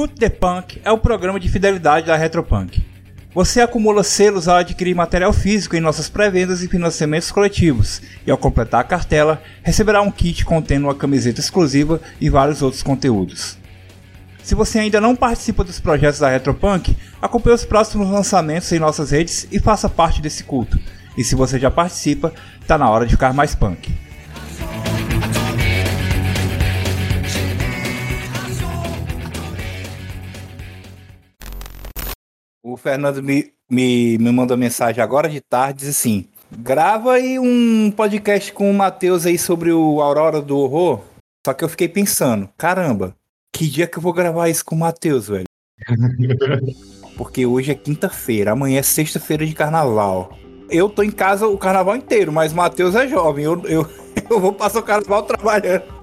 Escute the Punk é o programa de fidelidade da Retropunk. Você acumula selos ao adquirir material físico em nossas pré-vendas e financiamentos coletivos, e ao completar a cartela, receberá um kit contendo uma camiseta exclusiva e vários outros conteúdos. Se você ainda não participa dos projetos da Retropunk, acompanhe os próximos lançamentos em nossas redes e faça parte desse culto. E se você já participa, tá na hora de ficar mais punk. O Fernando me, me, me mandou mensagem agora de tarde, diz assim: grava aí um podcast com o Matheus aí sobre o Aurora do Horror. Só que eu fiquei pensando, caramba, que dia que eu vou gravar isso com o Matheus, velho? Porque hoje é quinta-feira, amanhã é sexta-feira de carnaval. Eu tô em casa o carnaval inteiro, mas o Matheus é jovem. Eu, eu, eu vou passar o carnaval trabalhando.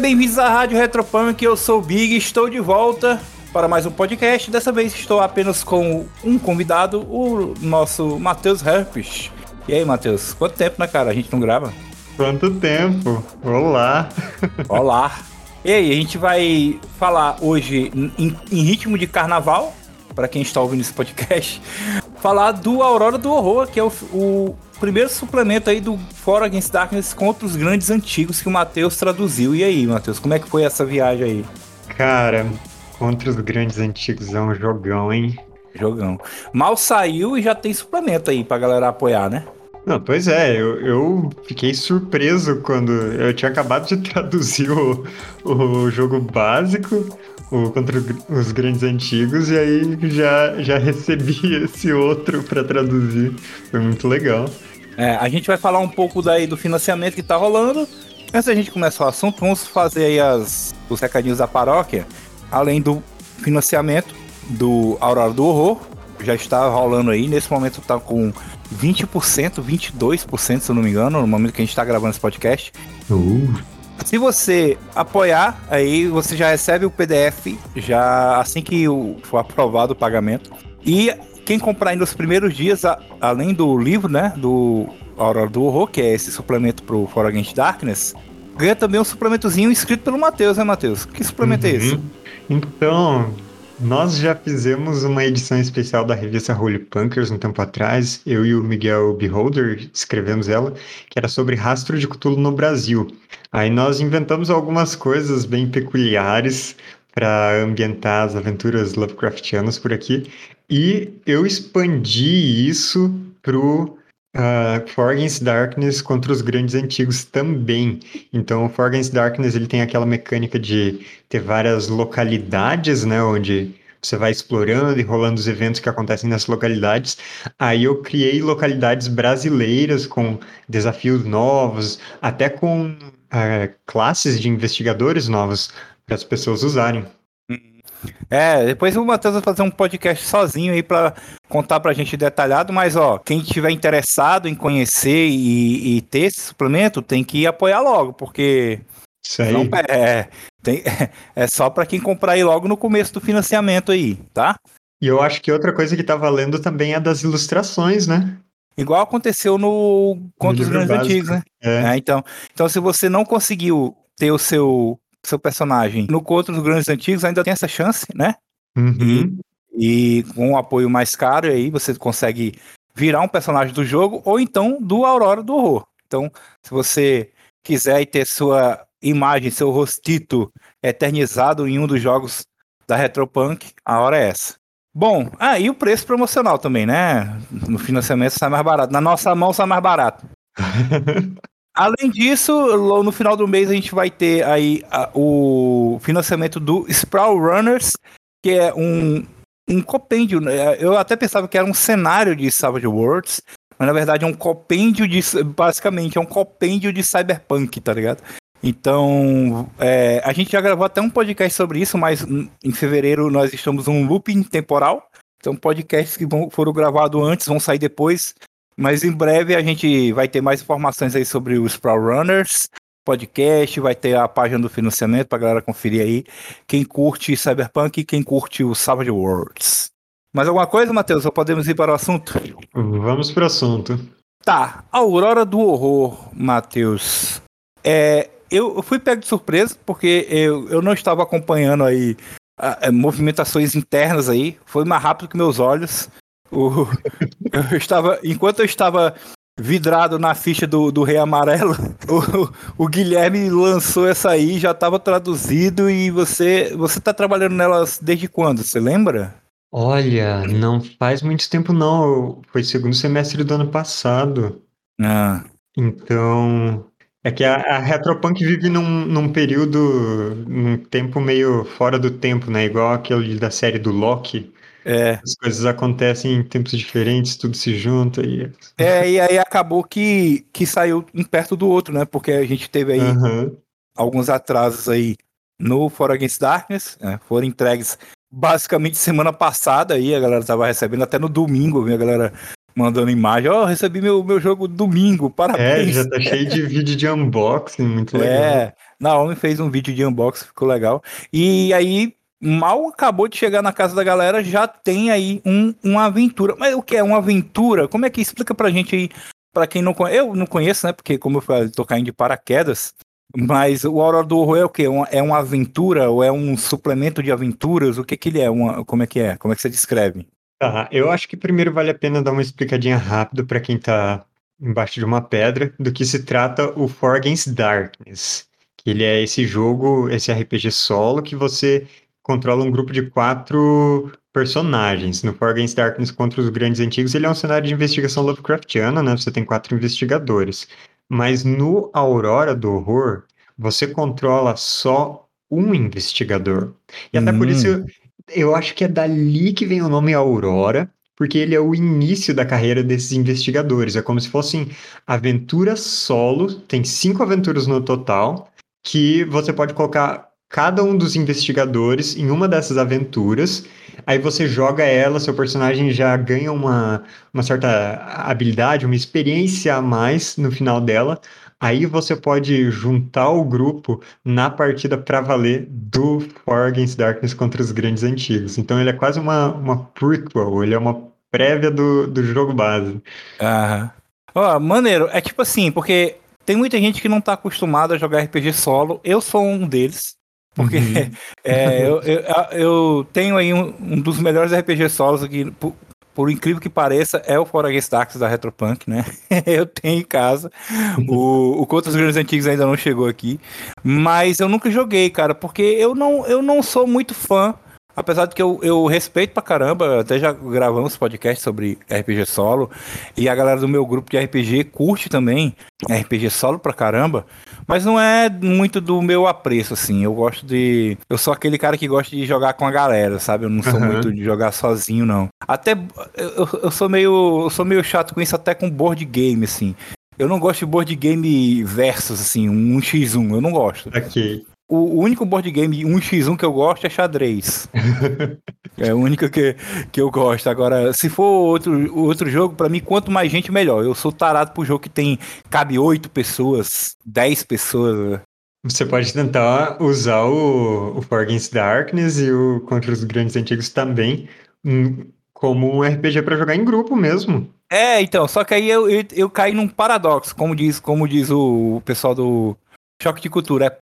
Bem-vindos à Rádio Retropunk, eu sou o Big, estou de volta para mais um podcast. Dessa vez estou apenas com um convidado, o nosso Matheus Herpes. E aí, Matheus, quanto tempo, né, cara? A gente não grava? Quanto tempo? Olá! Olá! E aí, a gente vai falar hoje em, em ritmo de carnaval, para quem está ouvindo esse podcast, falar do Aurora do Horror, que é o, o primeiro suplemento aí do For Against Darkness contra os grandes antigos que o Matheus traduziu. E aí, Matheus, como é que foi essa viagem aí? Cara, contra os grandes antigos é um jogão, hein? Jogão. Mal saiu e já tem suplemento aí pra galera apoiar, né? Não, pois é, eu, eu fiquei surpreso quando eu tinha acabado de traduzir o, o jogo básico, o contra os grandes antigos, e aí já, já recebi esse outro para traduzir. Foi muito legal. É, a gente vai falar um pouco daí do financiamento que tá rolando. Antes da gente começar o assunto, vamos fazer aí as, os recadinhos da paróquia. Além do financiamento do Aurora do Horror, já está rolando aí. Nesse momento tá com 20%, 22%, se eu não me engano, no momento que a gente está gravando esse podcast. Uh. Se você apoiar, aí você já recebe o PDF já assim que for aprovado o pagamento. E quem comprar ainda os primeiros dias, a, além do livro, né, do Aurora do Horror, que é esse suplemento pro For Against Darkness, ganha também um suplementozinho escrito pelo Matheus, né, Matheus? Que suplemento uhum. é esse? Então, nós já fizemos uma edição especial da revista Holy Punkers um tempo atrás. Eu e o Miguel Beholder escrevemos ela, que era sobre rastro de Cthulhu no Brasil. Aí nós inventamos algumas coisas bem peculiares para ambientar as aventuras Lovecraftianas por aqui. E eu expandi isso pro Uh, For Against Darkness contra os grandes antigos também. Então, o For Against Darkness ele tem aquela mecânica de ter várias localidades, né, onde você vai explorando e rolando os eventos que acontecem nessas localidades. Aí eu criei localidades brasileiras com desafios novos, até com uh, classes de investigadores novos para as pessoas usarem. É, depois o Matheus vai fazer um podcast sozinho aí para contar pra gente detalhado, mas ó, quem tiver interessado em conhecer e, e ter esse suplemento tem que apoiar logo, porque Isso aí. Não, é, tem, é só para quem comprar aí logo no começo do financiamento aí, tá? E eu acho que outra coisa que tá valendo também é das ilustrações, né? Igual aconteceu no Contos Grandes Antigos, né? É. É, então, então, se você não conseguiu ter o seu seu personagem no Contra dos Grandes Antigos ainda tem essa chance, né? Uhum. E, e, com um apoio mais caro, aí você consegue virar um personagem do jogo ou então do Aurora do Horror. Então, se você quiser ter sua imagem, seu rostito eternizado em um dos jogos da Retropunk, a hora é essa. Bom, ah, e o preço promocional também, né? No financiamento sai mais barato. Na nossa mão sai mais barato. Além disso, no final do mês a gente vai ter aí a, o financiamento do Sprawl Runners, que é um, um compêndio. Né? Eu até pensava que era um cenário de Savage Worlds, mas na verdade é um compêndio de. Basicamente, é um compêndio de cyberpunk, tá ligado? Então, é, a gente já gravou até um podcast sobre isso, mas em fevereiro nós estamos num looping temporal. Então, podcasts que vão, foram gravados antes vão sair depois. Mas em breve a gente vai ter mais informações aí sobre os Sprawl Runners, podcast, vai ter a página do financiamento pra galera conferir aí. Quem curte Cyberpunk e quem curte o Savage Worlds. Mais alguma coisa, Matheus? Ou podemos ir para o assunto? Vamos para o assunto. Tá, Aurora do Horror, Matheus. É, eu fui pego de surpresa, porque eu, eu não estava acompanhando aí a, a, movimentações internas aí. Foi mais rápido que meus olhos. O, eu estava, enquanto eu estava vidrado na ficha do, do Rei Amarelo, o, o Guilherme lançou essa aí, já estava traduzido e você você está trabalhando nelas desde quando? Você lembra? Olha, não faz muito tempo não. Foi segundo semestre do ano passado. Ah. Então, é que a, a Retropunk vive num, num período, num tempo meio fora do tempo, né? Igual aquele da série do Loki. É. As coisas acontecem em tempos diferentes, tudo se junta e. É, e aí acabou que, que saiu um perto do outro, né? Porque a gente teve aí Aham. alguns atrasos aí no For Against Darkness, né? foram entregues basicamente semana passada aí, a galera tava recebendo até no domingo, a galera mandando imagem, ó, oh, recebi meu, meu jogo domingo, É, parabéns. já tá cheio de vídeo de unboxing, muito legal. É, Naomi fez um vídeo de unboxing, ficou legal. E aí, mal acabou de chegar na casa da galera, já tem aí um, uma aventura. Mas o que é uma aventura? Como é que explica pra gente aí, pra quem não conhece? Eu não conheço, né? Porque, como eu falei, tô caindo de paraquedas. Mas o Aurora do Horror é o quê? É uma aventura ou é um suplemento de aventuras? O que que ele é? Uma, como é que é? Como é que você descreve? Tá, eu acho que primeiro vale a pena dar uma explicadinha rápida para quem tá embaixo de uma pedra do que se trata o For Against Darkness. Que ele é esse jogo, esse RPG solo que você controla um grupo de quatro personagens. No For Against Darkness contra os Grandes Antigos, ele é um cenário de investigação Lovecraftiana, né? Você tem quatro investigadores. Mas no Aurora do Horror, você controla só um investigador. E até por Hum. isso eu, eu acho que é dali que vem o nome Aurora, porque ele é o início da carreira desses investigadores. É como se fossem aventuras solo, tem cinco aventuras no total, que você pode colocar cada um dos investigadores em uma dessas aventuras. Aí você joga ela, seu personagem já ganha uma, uma certa habilidade, uma experiência a mais no final dela. Aí você pode juntar o grupo na partida para valer do For Against Darkness contra os grandes antigos. Então ele é quase uma, uma prequel, ele é uma prévia do, do jogo base. Aham. Ó, maneiro. É tipo assim, porque tem muita gente que não tá acostumada a jogar RPG solo. Eu sou um deles. Porque Uhum. é, eu, eu, eu tenho aí um, um dos melhores RPG solos aqui, por, por incrível que pareça, é o For Against Darkness da Retropunk, né? eu tenho em casa. O, o Contra os Grandes Antigos ainda não chegou aqui. Mas eu nunca joguei, cara, porque eu não, eu não sou muito fã. Apesar de que eu, eu respeito pra caramba, até já gravamos podcast sobre RPG solo, e a galera do meu grupo de RPG curte também RPG solo pra caramba, mas não é muito do meu apreço, assim. Eu gosto de. Eu sou aquele cara que gosta de jogar com a galera, sabe? Eu não sou Aham. muito de jogar sozinho, não. Até eu, eu sou meio. Eu sou meio chato com isso até com board game, assim. Eu não gosto de board game versus, assim, um 1x1. Eu não gosto. Ok. O, único board game 1x1 que eu gosto é xadrez. É o único que, que eu gosto. Agora, se for outro, outro jogo, pra mim, quanto mais gente, melhor. Eu sou tarado pro jogo que tem. Cabe 8 pessoas, 10 pessoas. Você pode tentar usar o, o Against Darkness e o Contra os Grandes Antigos também hum, como um RPG para jogar em grupo mesmo. É, então, só que aí eu, eu, eu caí num paradoxo, como diz, como diz o pessoal do Choque de Cultura. É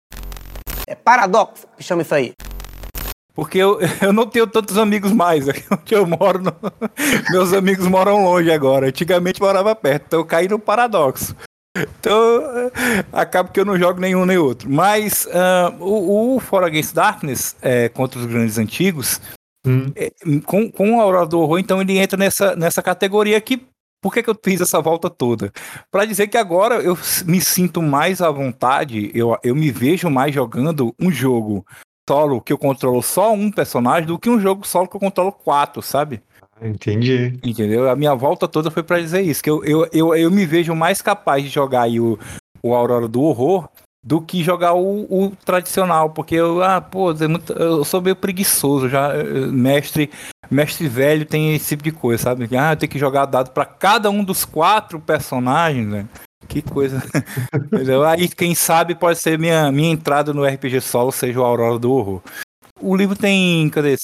É paradoxo que chama isso aí. porque eu, eu não tenho tantos amigos mais. Aqui onde eu moro, no- meus amigos moram longe agora. Antigamente morava perto, então eu caí no paradoxo. Então, eh, acaba que eu não jogo nenhum nem outro. Mas ah, o, o For Against Darkness, eh, contra os grandes antigos, Hum, eh, com, com o Aurora do Horror, então ele entra nessa, nessa categoria que. Por que, que eu fiz essa volta toda? Para dizer que agora eu me sinto mais à vontade, eu, eu me vejo mais jogando um jogo solo que eu controlo só um personagem do que um jogo solo que eu controlo quatro, sabe? entendi. Entendeu? A minha volta toda foi pra dizer isso, que eu, eu, eu, eu me vejo mais capaz de jogar aí o, o Aurora do Horror do que jogar o, o tradicional, porque eu, ah, pô, é eu sou meio preguiçoso, já, mestre, mestre velho tem esse tipo de coisa, sabe? Ah, eu tenho que jogar dado pra cada um dos quatro personagens, né? Que coisa. Aí, quem sabe, pode ser minha, minha entrada no RPG solo, seja o Aurora do Horror. O livro tem, cadê?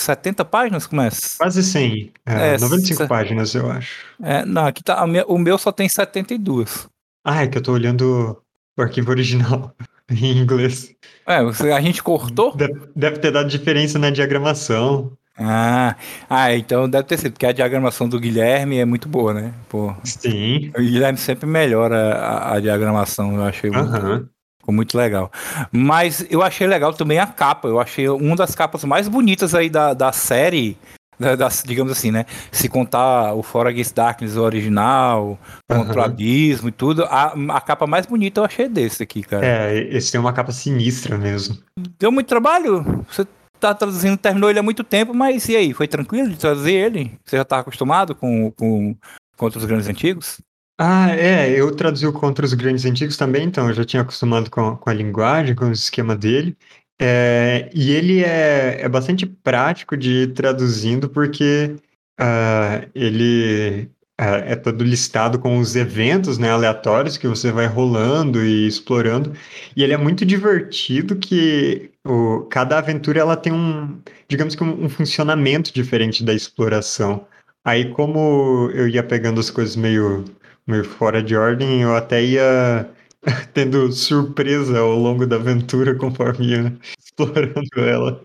70 páginas, começa? Quase 100. É, É, 95 se- páginas, eu acho. É, não, aqui tá. a minha- o meu só tem 72. Ah, é que eu tô olhando o arquivo original em inglês. É, a gente cortou? Deve, deve ter dado diferença na diagramação. Ah, ah, então deve ter sido, porque a diagramação do Guilherme é muito boa, né? Pô, Sim. o Guilherme sempre melhora a, a diagramação, eu achei muito, ficou muito legal. Mas eu achei legal também a capa, eu achei uma das capas mais bonitas aí da, da série, da, da- digamos assim, né? Se contar o For Against Darkness o original, Contra o. Abismo e tudo, a, a capa mais bonita eu achei desse aqui, cara. É, esse tem uma capa sinistra mesmo. Deu muito trabalho? Você tá traduzindo, terminou ele há muito tempo, mas e aí? Foi tranquilo de traduzir ele? Você já tá acostumado com, com contra os grandes antigos? Ah, é, eu traduzi o contra os grandes antigos também, então eu já tinha acostumado com, com a linguagem, com o esquema dele. É, e ele é, é bastante prático de ir traduzindo, porque ah, ele ah, é todo listado com os eventos, né, aleatórios que você vai rolando e explorando. E ele é muito divertido que o, cada aventura ela tem um, digamos que um, um funcionamento diferente da exploração. Aí, como eu ia pegando as coisas meio meio fora de ordem, eu até ia tendo surpresa ao longo da aventura conforme ia explorando ela.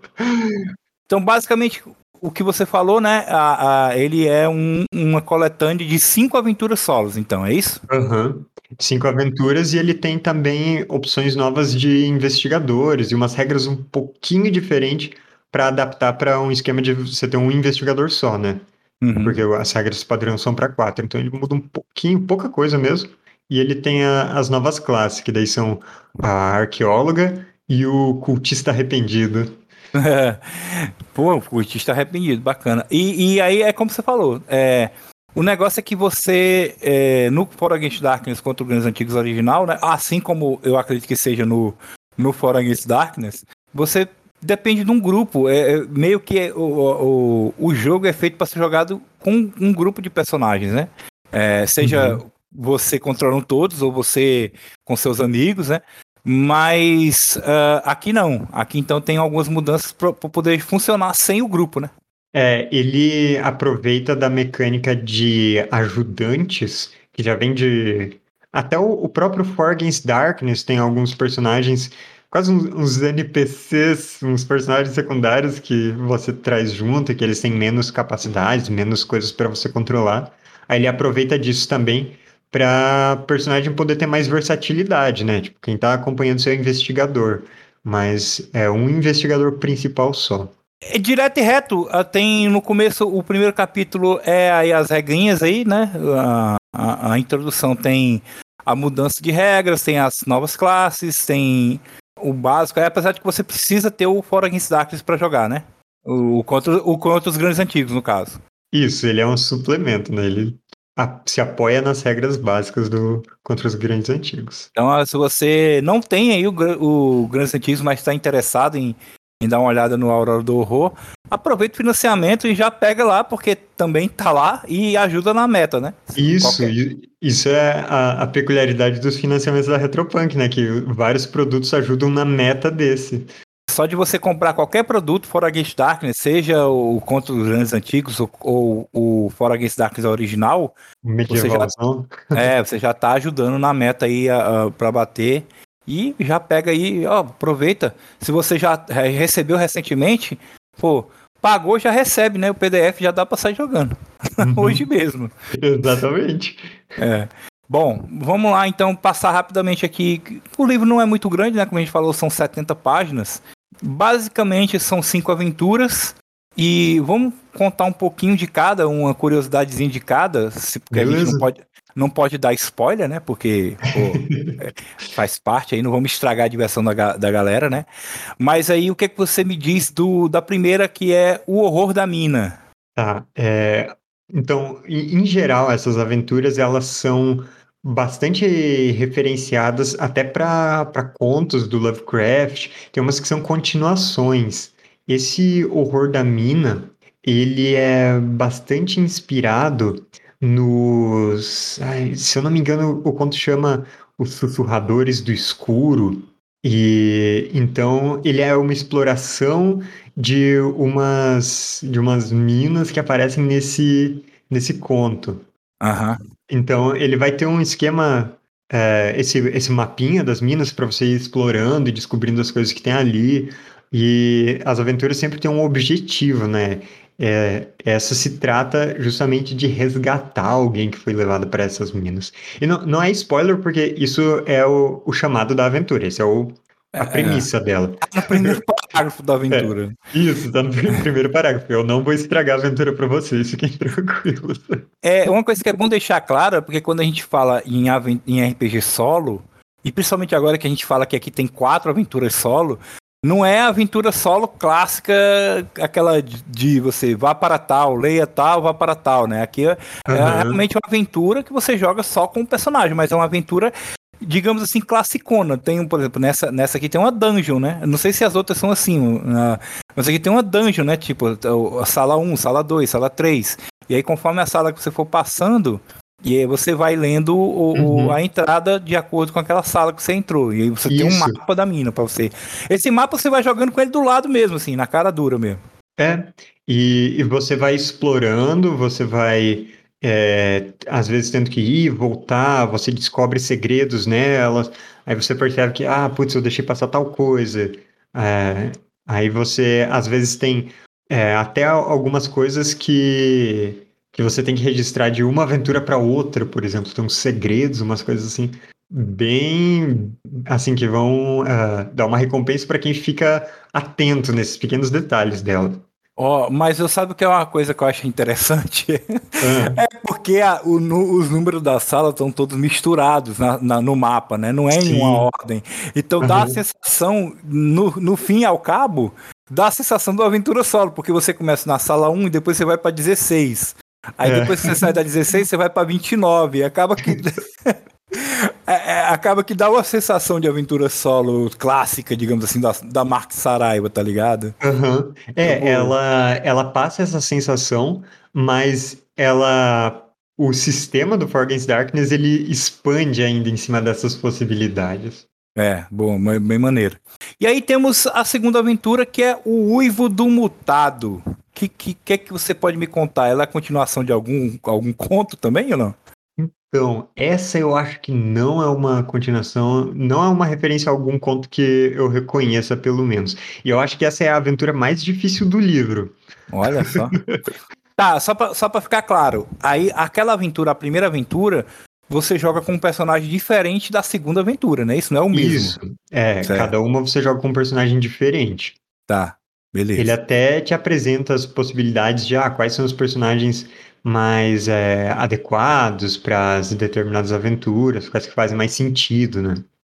Então, basicamente, o que você falou, né? a- a- ele é um- uma coletânea de cinco aventuras solos, então, é isso? Aham. Cinco aventuras e ele tem também opções novas de investigadores e umas regras um pouquinho diferentes para adaptar para um esquema de você ter um investigador só, né? Uhum. Porque as regras padrão são para quatro, então ele muda um pouquinho, pouca coisa mesmo. E ele tem a- as novas classes, que daí são a arqueóloga e o cultista arrependido. Pô, o cultista arrependido, bacana. E, e aí é como você falou, é, o negócio é que você, é, no For Against Darkness contra os Grandes Antigos original, né, assim como eu acredito que seja no, no For Against Darkness, você depende de um grupo. É, é meio que o, o, o jogo é feito para ser jogado com um grupo de personagens, né? É, seja Uhum. Você controlando todos ou você com seus amigos, né? Mas ah, aqui não. Aqui então tem algumas mudanças para poder funcionar sem o grupo, né? É, ele aproveita da mecânica de ajudantes, que já vem de. Até o, o próprio For Against Darkness tem alguns personagens, quase uns, uns NPCs, uns personagens secundários que você traz junto, e que eles têm menos capacidades, menos coisas para você controlar. Aí ele aproveita disso também para personagem poder ter mais versatilidade, né? Tipo, quem tá acompanhando seu investigador, mas é um investigador principal só. É direto e reto. ah, Tem no começo, o primeiro capítulo é aí as regrinhas aí, né? A, a, a introdução tem a mudança de regras, tem as novas classes, tem o básico. É, apesar de que você precisa ter o For Against Darkness para jogar, né? O, o contra, o contra os grandes antigos, no caso. Isso, ele é um suplemento, né? Ele a- se apoia nas regras básicas do contra os grandes antigos. Então, se você não tem aí o, o Grandes Antigos, mas está interessado em, em dar uma olhada no Aurora do Horror, aproveita o financiamento e já pega lá, porque também tá lá e ajuda na meta, né? Isso, Qualquer- isso é a, a peculiaridade dos financiamentos da Retropunk, né? Que vários produtos ajudam na meta desse. Só de você comprar qualquer produto fora Against Darkness, seja o Contra os Grandes Antigos ou, ou o Fora Against Darkness original, Medievalzão. é, você já tá ajudando na meta aí para bater. E já pega aí, ó, aproveita. Se você já re- recebeu recentemente, pô, pagou, já recebe, né? O PDF já dá pra sair jogando. Uhum. Hoje mesmo. Exatamente. É. Bom, vamos lá então passar rapidamente aqui. O livro não é muito grande, né? Como a gente falou, são 70 páginas. Basicamente são cinco aventuras. E vamos contar um pouquinho de cada, uma curiosidadezinha de cada, porque a gente Beleza. não pode, não pode dar spoiler, né? Porque pô, é, faz parte aí, não vamos estragar a diversão da, da galera, né? Mas aí o que, que você me diz do, da primeira, que é o horror da mina? Tá. é, então, em, em geral, essas aventuras elas são bastante referenciadas até para contos do Lovecraft. Tem umas que são continuações. Esse horror da mina, ele é bastante inspirado nos, ai, se eu não me engano, o conto chama Os Sussurradores do Escuro. E então ele é uma exploração de umas de umas minas que aparecem nesse nesse conto. Aham. Então ele vai ter um esquema é, esse esse mapinha das minas para você ir explorando e descobrindo as coisas que tem ali. E as aventuras sempre têm um objetivo, né? É, essa se trata justamente de resgatar alguém que foi levado para essas minas. E não, não é spoiler, porque isso é o, o chamado da aventura, esse é o, a É, premissa dela. No primeiro parágrafo da aventura. Isso, tá no pr- primeiro parágrafo. Eu não vou estragar a aventura para vocês, fiquem tranquilos. É uma coisa que é bom deixar claro, é porque quando a gente fala em, em RPG solo, e principalmente agora que a gente fala que aqui tem quatro aventuras solo, não é a aventura solo clássica, aquela de, você vá para tal, leia tal, vá para tal, né? Aqui é, é Aham. realmente uma aventura que você joga só com o personagem, mas é uma aventura, digamos assim, classicona. Tem, um, por exemplo, nessa, nessa aqui tem uma dungeon, né? Não sei se as outras são assim, mas aqui tem uma dungeon, né? Tipo, a sala 1, sala 2, sala 3. E aí, conforme a sala que você for passando, e aí você vai lendo o- o- Uhum. a entrada de acordo com aquela sala que você entrou. E aí você tem um Isso. mapa da mina pra você. Esse mapa você vai jogando com ele do lado mesmo, assim, na cara dura mesmo. É, e, e você vai explorando, você vai, é, às vezes, tendo que ir, voltar, você descobre segredos nelas, aí você percebe que, ah, putz, eu deixei passar tal coisa. É, aí você, às vezes, tem é, até algumas coisas que, que você tem que registrar de uma aventura para outra, por exemplo, tem uns segredos, umas coisas assim, bem, assim, que vão ah, dar uma recompensa para quem fica atento nesses pequenos detalhes dela. Ó, mas eu sabe o que é uma coisa que eu acho interessante? Ah, É porque a- o nu- os números da sala estão todos misturados na- na- no mapa, né? Não é em Sim. uma ordem. Então dá a sensação, no, no fim e ao cabo, dá a sensação do aventura solo, porque você começa na sala 1 e depois você vai pra 16. Aí É. depois que você sai da 16, você vai pra 29. E acaba que. É, é, acaba que dá uma sensação de aventura solo clássica, digamos assim, da, da Mark Saraiva, tá ligado? aham. É, ela, ela passa essa sensação, mas ela, o sistema do For Against Darkness, ele expande ainda em cima dessas possibilidades. É, bom, bem bem maneiro. E aí temos a segunda aventura, que é o Uivo do Mutado. O que, que, que é que você pode me contar? Ela é a continuação de algum, algum conto também ou não? Então, essa eu acho que não é uma continuação, não é uma referência a algum conto que eu reconheça, pelo menos. E eu acho que essa é a aventura mais difícil do livro. Olha só. tá, só pra, só pra ficar claro. Aí, aquela aventura, a primeira aventura, você joga com um personagem diferente da segunda aventura, né? Isso não é o mesmo. Isso. É, Certo. cada uma você joga com um personagem diferente. Tá, beleza. Ele até te apresenta as possibilidades de ah, quais são os personagens mais é, adequados para as determinadas aventuras, quais que fazem mais sentido, né?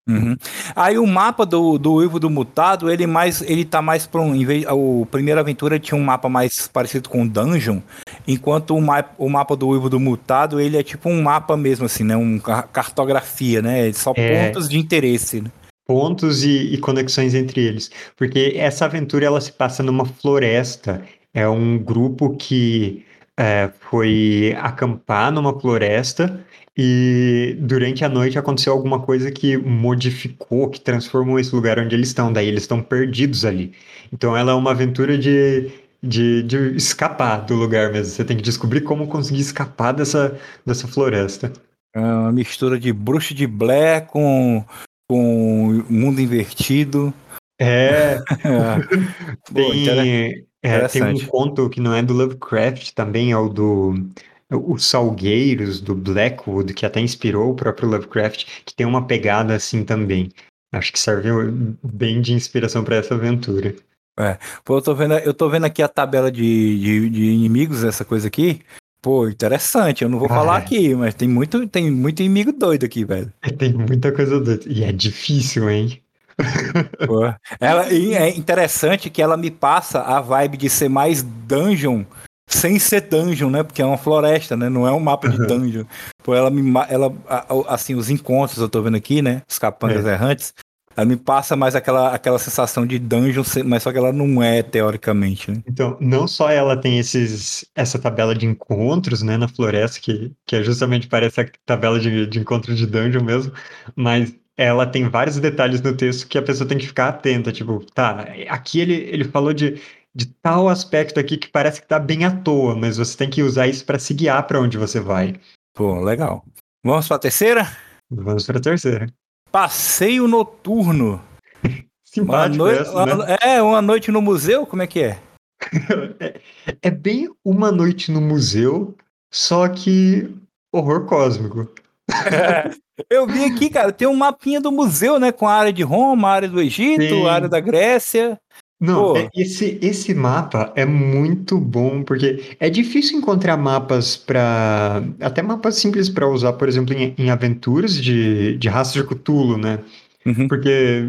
Uhum. Aí o mapa do, do Uivo do Mutado, ele mais ele tá mais para um, vez, o primeira aventura tinha um mapa mais parecido com Dungeon, enquanto o, ma o mapa do Uivo do Mutado, ele é tipo um mapa mesmo assim, né, um ca- cartografia, né, só É. pontos de interesse. né? Pontos e, e conexões entre eles. Porque essa aventura ela se passa numa floresta. É um grupo que é, foi acampar numa floresta e durante a noite aconteceu alguma coisa que modificou, que transformou esse lugar onde eles estão. Daí eles estão perdidos ali. Então ela é uma aventura de, de, de escapar do lugar mesmo. Você tem que descobrir como conseguir escapar dessa, dessa floresta. É uma mistura de bruxo de Blair com com mundo invertido. É, É. Tem, é, tem um conto que não é do Lovecraft também, é o do Os Salgueiros, do Blackwood, que até inspirou o próprio Lovecraft, que tem uma pegada assim também. Acho que serviu bem de inspiração para essa aventura. Pô, eu tô vendo, eu tô vendo aqui a tabela de, de, de inimigos, essa coisa aqui. Pô, interessante. Eu não vou Ah, falar é. aqui, mas tem muito, tem muito inimigo doido aqui, velho. Tem muita coisa doida. E é difícil, hein? Ela, é interessante que ela me passa a vibe de ser mais dungeon sem ser dungeon, né? Porque é uma floresta, né? Não é um mapa de Uhum. dungeon. Pô, ela me ela assim, os encontros eu tô vendo aqui, né? Os capangas errantes. Ela me passa mais aquela, aquela sensação de dungeon, mas só que ela não é teoricamente, né? Então, não só ela tem esses, essa tabela de encontros, né, na floresta, que, que é justamente parece a tabela de, de encontro de dungeon mesmo, mas ela tem vários detalhes no texto que a pessoa tem que ficar atenta. Tipo, tá, aqui ele, ele falou de, de tal aspecto aqui que parece que tá bem à toa, mas você tem que usar isso para se guiar para onde você vai. Pô, legal. Vamos pra terceira? Vamos pra terceira. Passeio noturno. Uma Simpático noite, essa, né? uma- É, uma noite no museu? Como é que é? É, é bem uma noite no museu, só que horror cósmico. Eu vi aqui, cara, tem um mapinha do museu, né? Com a área de Roma, a área do Egito, Sim. a área da Grécia. Não, Pô. é- esse, esse mapa é muito bom, porque é difícil encontrar mapas para. Até mapas simples para usar, por exemplo, em, em aventuras de, de rastro de Cthulhu, né? Uhum. Porque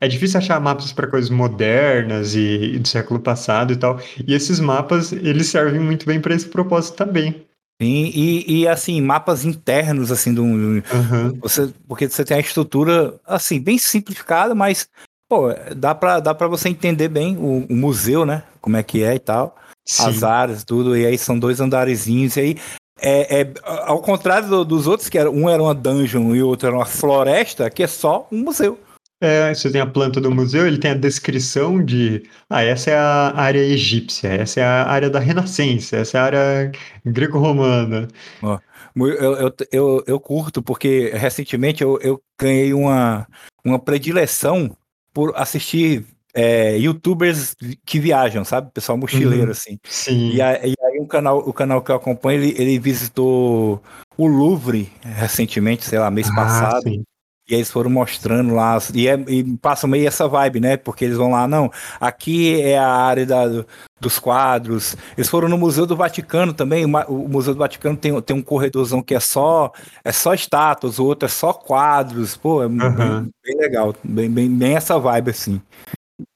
é difícil achar mapas para coisas modernas e, e do século passado e tal. E esses mapas, eles servem muito bem para esse propósito também. Sim, e, e, assim, mapas internos, assim, do, Aham. você, porque você tem a estrutura, assim, bem simplificada, mas, pô, dá pra, dá pra você entender bem o, o museu, né? Como é que é e tal. as Sim. áreas, tudo, e aí são dois andarezinhos, e aí é, é ao contrário do- dos outros, que era, um era uma dungeon e o outro era uma floresta, aqui é só um museu. É, você tem a planta do museu, ele tem a descrição de, ah, essa é a área egípcia, essa é a área da Renascença, essa é a área greco-romana. Eu, eu, eu, eu curto, porque recentemente eu, eu ganhei uma, uma predileção por assistir é, youtubers que viajam, sabe? Pessoal mochileiro, Uhum. assim. Sim. E, aí, e aí o, canal, o canal que eu acompanho, ele, ele visitou o Louvre recentemente, sei lá, mês Ah, passado. sim. E aí eles foram mostrando lá, e, é, e passam meio essa vibe, né? Porque eles vão lá, não, aqui é a área da, do- dos quadros. Eles foram no Museu do Vaticano também. O, Museu do Vaticano tem, tem um corredorzão que é só é só estátuas, o outro é só quadros. Pô, é Aham. bem, bem legal, bem, bem, bem essa vibe assim.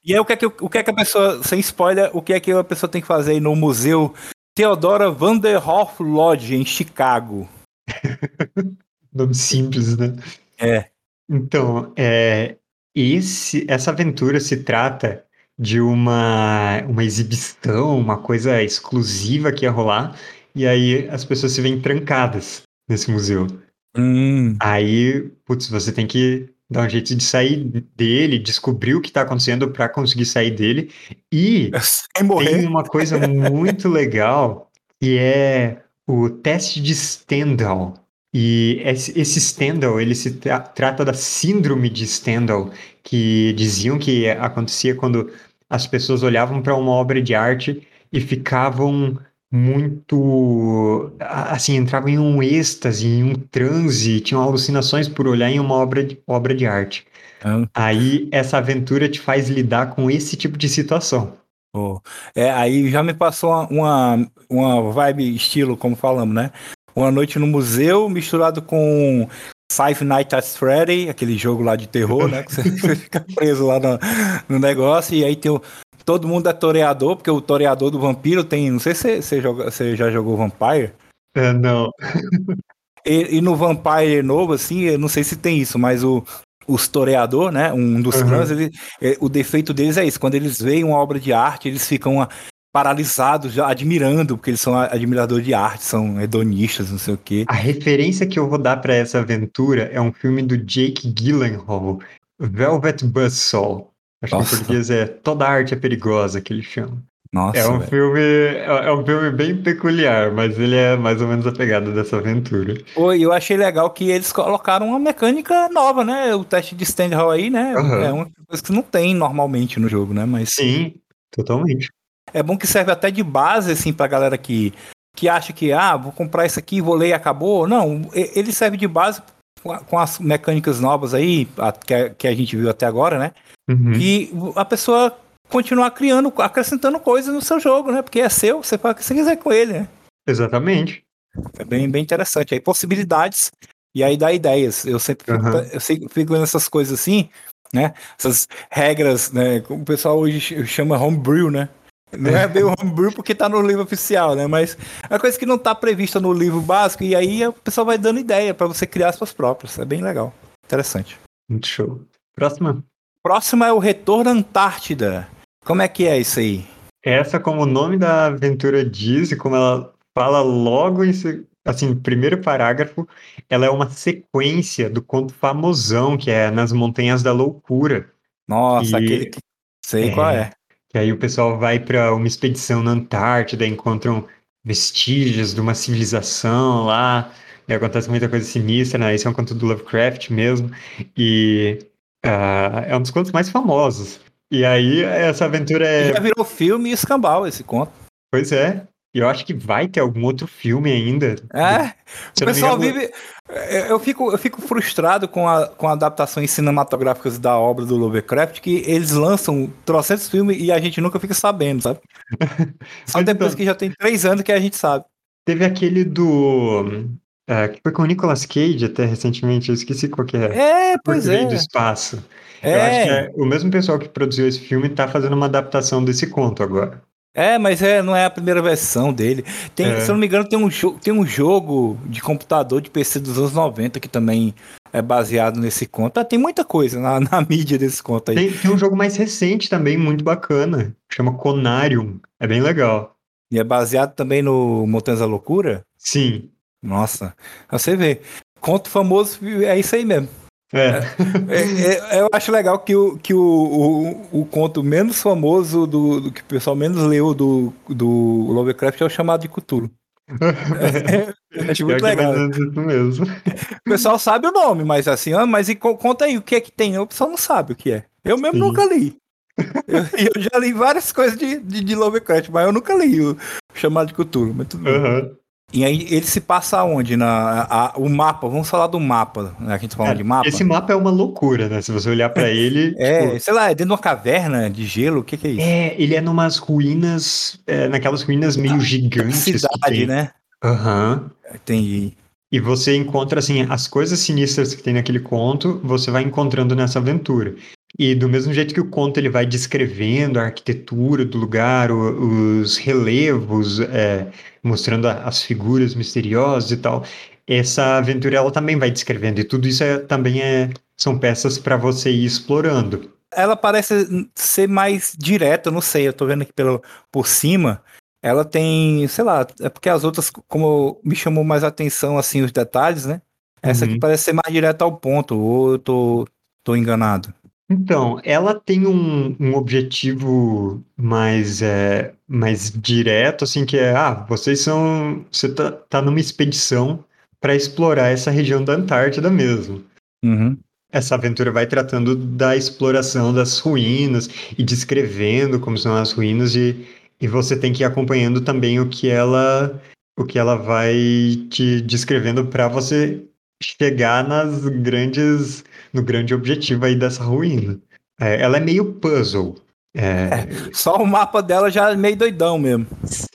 E aí o que é que, o que é que a pessoa, sem spoiler, o que é que a pessoa tem que fazer aí no Museu Theodora Vanderhoff Lodge, em Chicago? Nome simples, né? É. Então, é, esse, essa aventura se trata de uma, uma exibição, uma coisa exclusiva que ia rolar, e aí as pessoas se veem trancadas nesse museu. Hum, Aí, putz, você tem que dar um jeito de sair dele, descobrir o que está acontecendo para conseguir sair dele. E tem uma coisa muito legal que é o teste de Stendhal. E esse, Stendhal, ele se tra- trata da síndrome de Stendhal, que diziam que acontecia quando as pessoas olhavam para uma obra de arte e ficavam muito, assim, entravam em um êxtase, em um transe, tinham alucinações por olhar em uma obra de, obra de arte. Ah. Aí essa aventura te faz lidar com esse tipo de situação. Pô, É, aí já me passou uma, uma, uma vibe estilo, como falamos, né? Uma noite no museu misturado com Five Nights at Freddy, aquele jogo lá de terror, né? Que você fica preso lá no, no negócio e aí tem o, todo mundo é toreador, porque o toreador do vampiro tem, não sei se você, já jogou Vampire. É, não. E, e no Vampire novo, assim, eu não sei se tem isso, mas o, os toreador, né? Um dos Uhum. ele, é, o defeito deles é isso. Quando eles veem uma obra de arte, eles ficam paralisados, já admirando, porque eles são admiradores de arte, são hedonistas, não sei o quê. A referência que eu vou dar para essa aventura é um filme do Jake Gyllenhaal, Velvet Buzzsaw. Acho Nossa. que em português é Toda Arte é Perigosa, que ele chama. Nossa, É um velho. filme, é é um filme bem peculiar, mas ele é mais ou menos a pegada dessa aventura. E eu achei legal que eles colocaram uma mecânica nova, né? O teste de stand aí, né? Aham. É uma coisa que não tem normalmente no jogo, né? Mas Sim, totalmente. É bom que serve até de base, assim, pra galera que, que acha que, ah, vou comprar isso aqui, vou ler e acabou. Não, ele serve de base com as mecânicas novas aí, que, a, que a gente viu até agora, né? Uhum. E a pessoa continuar criando, acrescentando coisas no seu jogo, né? Porque é seu, você faz o que você quiser com ele, né? Exatamente. É bem, bem interessante. Aí possibilidades e aí dá ideias. Eu sempre fico, Aham. eu sempre fico vendo essas coisas assim, né? Essas regras, né? Como o pessoal hoje ch- chama homebrew, né? Não é bem o homebrew porque tá no livro oficial, né? Mas é uma coisa que não tá prevista no livro básico e aí o pessoal vai dando ideia para você criar as suas próprias. É bem legal. Interessante. Muito show. Próxima. Próximo é o Retorno à Antártida. Como é que é isso aí? Essa, como o nome da aventura diz, e como ela fala logo em assim, primeiro parágrafo, ela é uma sequência do conto famosão, que é Nas Montanhas da Loucura. Nossa, E- aquele que. Sei É. qual é. Que aí o pessoal vai para uma expedição na Antártida, encontram vestígios de uma civilização lá, e acontece muita coisa sinistra, né? Esse é um conto do Lovecraft mesmo, e ah, é um dos contos mais famosos. E aí essa aventura é, Já virou filme e escambau esse conto. pois é, e eu acho que vai ter algum outro filme ainda. É, Se o pessoal engano, vive. Eu- Eu fico, eu fico frustrado com, a, com adaptações cinematográficas da obra do Lovecraft, que eles lançam trocentos filmes e a gente nunca fica sabendo, sabe? Só depois então- que já tem três anos que a gente sabe. Teve aquele do. ah, que foi com o Nicolas Cage até recentemente, eu esqueci qual que é. É, pois Rei é. do Espaço. Eu acho que É, é o mesmo pessoal que produziu esse filme tá fazendo uma adaptação desse conto agora. É, mas é, não é a primeira versão dele. Tem, É. Se eu não me engano, tem um, tem um jogo de computador de PC dos anos 90 que também é baseado nesse conto. Ah, tem muita coisa na, na mídia desse conto aí. Tem, tem um jogo mais recente também, muito bacana, chama Conarium. É bem legal. E é baseado também no Montanhas da Loucura? Sim. Nossa, você vê. Conto famoso é isso aí mesmo. É. É, é, eu acho legal que, o, que o, o, o conto menos famoso do, do que o pessoal menos leu do, do Lovecraft é o chamado de Cthulhu. Eu acho Pior muito é legal. O pessoal sabe o nome, mas assim, ah, mas e co- conta aí o que é que tem. O pessoal não sabe o que é. Eu mesmo Sim. nunca li. Eu, eu já li várias coisas de, de, de Lovecraft, mas eu nunca li o chamado de Cthulhu. Mas tudo bem. E aí ele se passa onde? Na, a- o mapa, vamos falar do mapa, né? Que a gente tá falando de mapa. Esse mapa é uma loucura, né? Se você olhar pra ele. É, tipo, sei lá, é dentro de uma caverna de gelo, o que, que é isso? é, ele é numas ruínas, é, naquelas ruínas meio gigantes. que cidade, né? Aham. Entendi. E você encontra, assim, as coisas sinistras que tem naquele conto, você vai encontrando nessa aventura. E do mesmo jeito que o conto ele vai descrevendo a arquitetura do lugar, o- os relevos, é, mostrando a- as figuras misteriosas e tal, essa aventura ela também vai descrevendo. E tudo isso é- também é, são peças para você ir explorando. Ela parece ser mais direta, não sei, eu tô vendo aqui pelo, por cima. Ela tem, sei lá, é porque as outras, como me chamou mais atenção, assim, os detalhes, né? Essa aqui Uhum. parece ser mais direta ao ponto, ou eu tô, tô enganado. Então, ela tem um, um objetivo mais, é, mais direto, assim, que é, ah, vocês são, você tá, tá numa expedição para explorar essa região da Antártida mesmo. Uhum. Essa aventura vai tratando da exploração das ruínas e descrevendo como são as ruínas e, e você tem que ir acompanhando também o que ela, o que ela vai te descrevendo para você chegar nas grandes, no grande objetivo aí dessa ruína. É, ela é meio puzzle. É, Só o mapa dela já é meio doidão mesmo.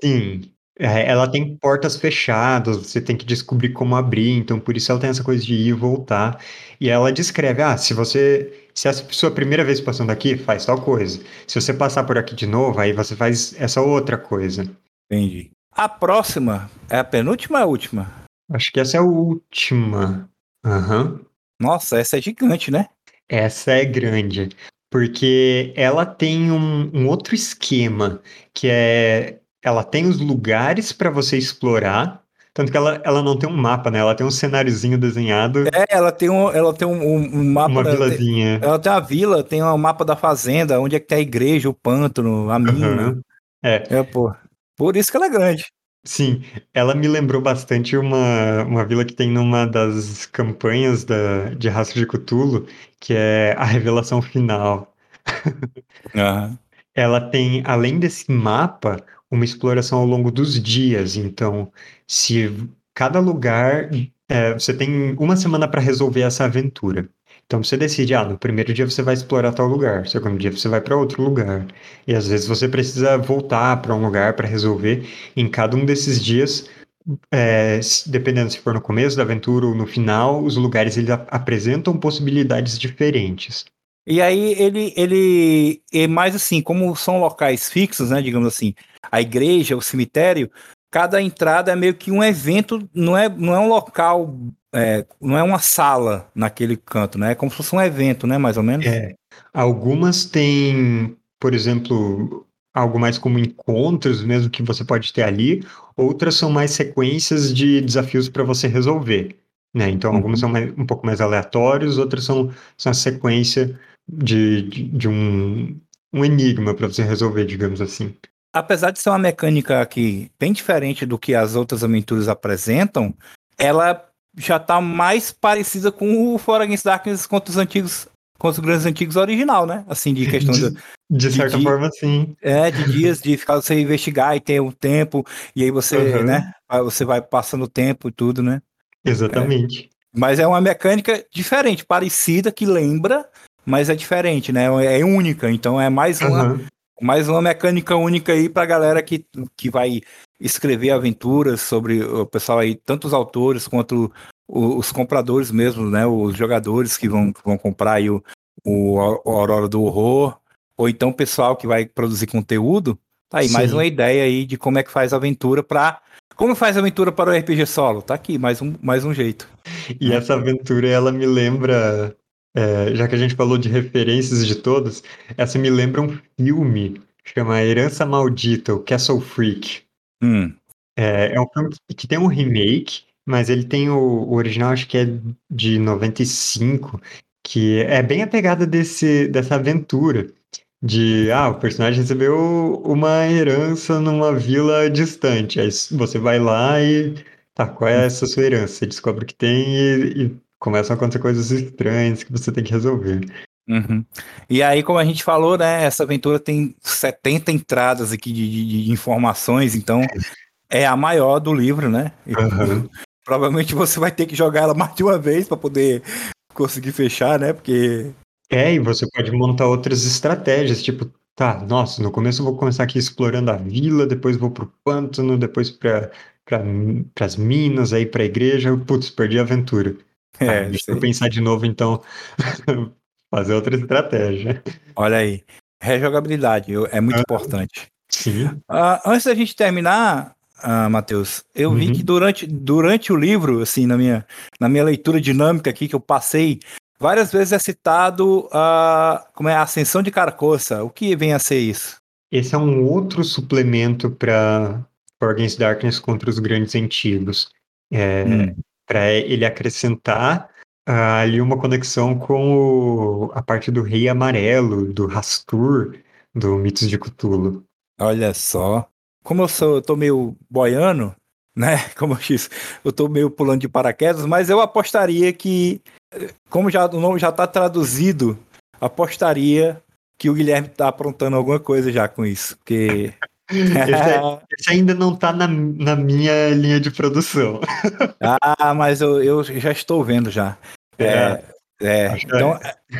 sim. É, ela tem portas fechadas, você tem que descobrir como abrir, então por isso ela tem essa coisa de ir e voltar. E ela descreve, ah, se você, se essa sua primeira vez passando aqui, faz tal coisa. Se você passar por aqui de novo, aí você faz essa outra coisa. Entendi. A próxima é a penúltima ou a última? Acho que essa é a última. Aham. Nossa, essa é gigante, né? Essa é grande, porque ela tem um, um outro esquema, que é ela tem os lugares para você explorar, tanto que ela, ela não tem um mapa, né? Ela tem um cenáriozinho desenhado, É, ela tem um, ela tem um, um- mapa. uma da- vilazinha. Ela tem uma vila, tem um mapa da fazenda, onde é que tem a igreja, o pântano, a mina. Aham. É, É, pô. Por isso que ela é grande. Sim, ela me lembrou bastante uma, uma vila que tem numa das campanhas da, de Rastro de Cthulhu, que é a Revelação Final. ela tem, além desse mapa, uma exploração ao longo dos dias. Então, se cada lugar, é, você tem uma semana para resolver essa aventura. Então, você decide, ah, no primeiro dia você vai explorar tal lugar, no segundo dia você vai para outro lugar. E às vezes você precisa voltar para um lugar para resolver. Em cada um desses dias, é, dependendo se for no começo da aventura ou no final, os lugares eles ap- apresentam possibilidades diferentes. E aí ele, ele é mais assim, como são locais fixos, né? Digamos assim, a igreja, o cemitério, cada entrada é meio que um evento, não é, não é um local, é, não é uma sala naquele canto, né? É como se fosse um evento, né? Mais ou menos. É, algumas têm, por exemplo, algo mais como encontros mesmo que você pode ter ali, outras são mais sequências de desafios para você resolver. Né? Então, Uhum. alguns são mais- um pouco mais aleatórios, outras são, são a sequência de, de, de um, um enigma para você resolver, digamos assim. apesar de ser uma mecânica aqui bem diferente do que as outras aventuras apresentam, ela já tá mais parecida com o For Against Darkness contra os antigos, contra os grandes antigos original, né? Assim, de questão de, De certa de- forma, sim. é, de dias, de ficar você investigar e ter um tempo, e aí você, Uhum. né? aí Você vai passando o tempo e tudo, né? Exatamente. Mas é uma mecânica diferente, parecida, que lembra, mas é diferente, né? É única, então é mais uma, Aham. mais uma mecânica única aí pra galera que, que vai escrever aventuras sobre o pessoal aí, tanto os autores quanto os compradores mesmo, né? Os jogadores que vão, vão comprar aí o, o, Aurora do Horror, ou então o pessoal que vai produzir conteúdo. Tá aí, mais Sim. uma ideia aí de como é que faz aventura pra. Como faz aventura para o RPG solo? Tá aqui, mais um, mais um jeito. E essa aventura, ela me lembra, é, já que a gente falou de referências de todos, essa me lembra um filme, chama Herança Maldita, o Castle Freak. Hum, É, é um filme que, que tem um remake, mas ele tem o, o original, acho que é de 95, que é bem a pegada desse, dessa aventura. De, ah, o personagem recebeu uma herança numa vila distante. Aí você vai lá e, tá, qual é essa sua herança? Você descobre que tem e, e começam a acontecer coisas estranhas que você tem que resolver. Uhum. E aí, como a gente falou, né, essa aventura tem 70 entradas aqui de, de- de informações, então é a maior do livro, né? Aham. Provavelmente você vai ter que jogar ela mais de uma vez para poder conseguir fechar, né? Porque É, e você pode montar outras estratégias, tipo, tá, nossa, no começo eu vou começar aqui explorando a vila, depois vou pro pântano, depois pra, pra, pras minas, aí pra igreja, putz, perdi a aventura. É, deixa sei. eu pensar de novo, então, fazer outra estratégia. olha aí, rejogabilidade é muito Ah. importante. Sim. Ah, antes da gente terminar, ah, Matheus, eu vi Uhum. que durante, durante o livro, assim, na minha, na minha leitura dinâmica aqui que eu passei, várias vezes é citado a como é a Ascensão de Carcoça. O que vem a ser isso? Esse é um outro suplemento para Against Darkness contra os grandes antigos. É, Hum. para ele acrescentar ah, ali uma conexão com o- a parte do Rei Amarelo, do Rastur, do Mitos de Cthulhu. Olha só. Como eu sou, eu tô meio boiano, né? Como eu disse, eu tô meio pulando de paraquedas, mas eu apostaria que, como já, o nome já tá traduzido, apostaria que o Guilherme tá aprontando alguma coisa já com isso. Porque. Esse, esse ainda não está na, na minha linha de produção. ah, mas eu, eu já estou vendo já. É, é, Acho que então,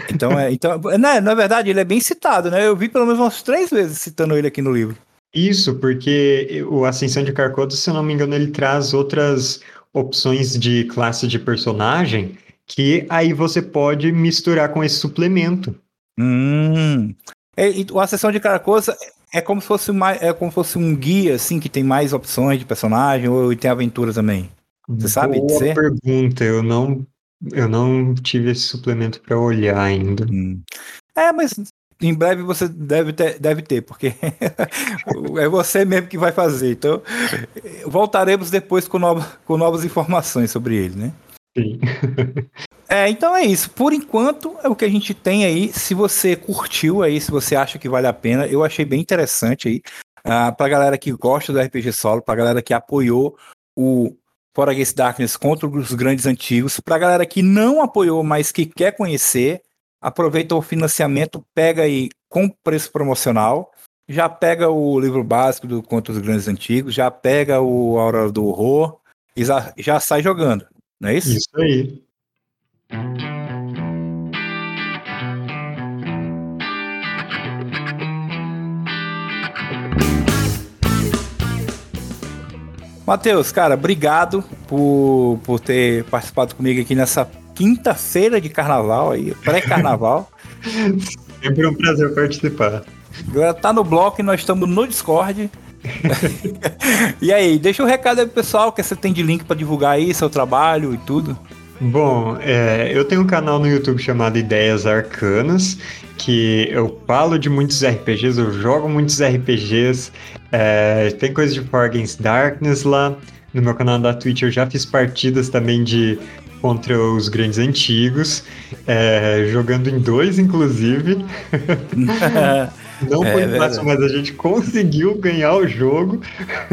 então, é, então né, na verdade, ele é bem citado, né? Eu vi pelo menos umas três vezes citando ele aqui no livro. Isso, porque o Ascensão de Carcosa, se eu não me engano, ele traz outras opções de classe de personagem que aí você pode misturar com esse suplemento. Hum. É, e a sessão de Caracosa é como se fosse mais, é como se fosse um guia assim que tem mais opções de personagem ou tem aventura também. Você sabe Boa dizer? pergunta, eu não, eu não tive esse suplemento para olhar ainda. Hum. É, mas em breve você deve ter, deve ter, porque é você mesmo que vai fazer. Então, voltaremos depois com, nova, com novas informações sobre ele, né? Sim. É, então é isso. Por enquanto é o que a gente tem aí. Se você curtiu aí, se você acha que vale a pena, eu achei bem interessante aí. Ah, pra galera que gosta do RPG solo, pra galera que apoiou o For Against Darkness contra os grandes antigos, pra galera que não apoiou, mas que quer conhecer, aproveita o financiamento, pega aí com preço promocional, já pega o livro básico do Contra os Grandes Antigos, já pega o Aurora do Horror e já sai jogando, não é isso? Isso aí. Matheus, cara, obrigado por, por ter participado comigo aqui nessa quinta-feira de carnaval aí, pré-carnaval. Sempre um prazer participar. Agora tá no bloco e nós estamos no Discord. e aí, deixa o um recado aí pro pessoal que você tem de link para divulgar aí seu trabalho e tudo. Bom, é, eu tenho um canal no YouTube chamado Ideias Arcanas, que eu falo de muitos RPGs, eu jogo muitos RPGs, é, tem coisa de Against Darkness lá. No meu canal da Twitch eu já fiz partidas também de contra os grandes antigos, é, jogando em dois, inclusive. Não é foi fácil, mas a gente conseguiu ganhar o jogo.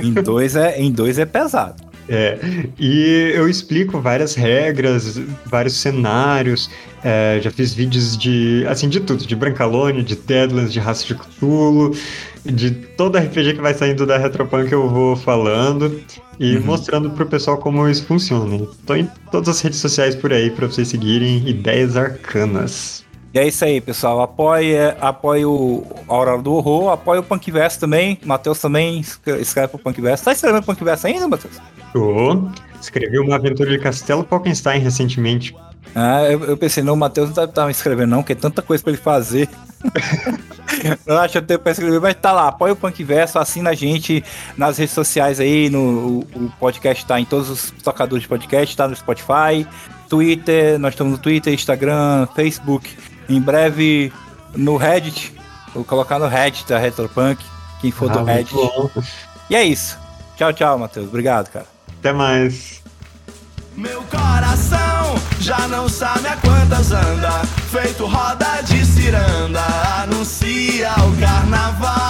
Em dois é, em dois é pesado. É, e eu explico várias regras, vários cenários, é, já fiz vídeos de, assim, de tudo, de Brancalone, de Deadlands, de Raça de Cthulhu, de todo RPG que vai saindo da Retropunk eu vou falando e uhum. mostrando pro pessoal como isso funciona. Tô em todas as redes sociais por aí para vocês seguirem Ideias Arcanas. E é isso aí, pessoal. Apoie, apoie o Aurora do Horror, apoie o Punkverse também. Matheus também escreve pro Punkverse. Tá escrevendo Punkverse ainda, Matheus? Tô. Escrevi uma aventura de Castelo Falkenstein recentemente. Ah, eu, eu pensei, não, o Matheus não deve estar me escrevendo, não, porque é tanta coisa pra ele fazer. não acho tempo pra escrever, mas tá lá, apoia o Punkverso, assina a gente nas redes sociais aí, no, o, o podcast tá em todos os tocadores de podcast, tá no Spotify, Twitter, nós estamos no Twitter, Instagram, Facebook, em breve no Reddit, vou colocar no Reddit da Retropunk, quem for ah, do Reddit. E é isso. Tchau, tchau, Matheus. Obrigado, cara. Até mais. Meu coração já não sabe a quantas anda, feito roda de ciranda, anuncia o carnaval.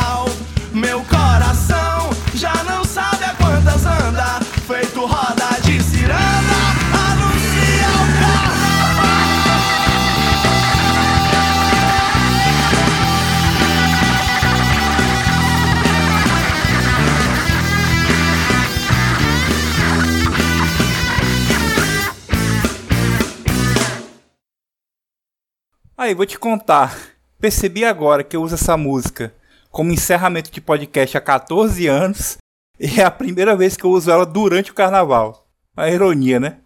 Aí, vou te contar. Percebi agora que eu uso essa música como encerramento de podcast há 14 anos e é a primeira vez que eu uso ela durante o carnaval. A ironia, né?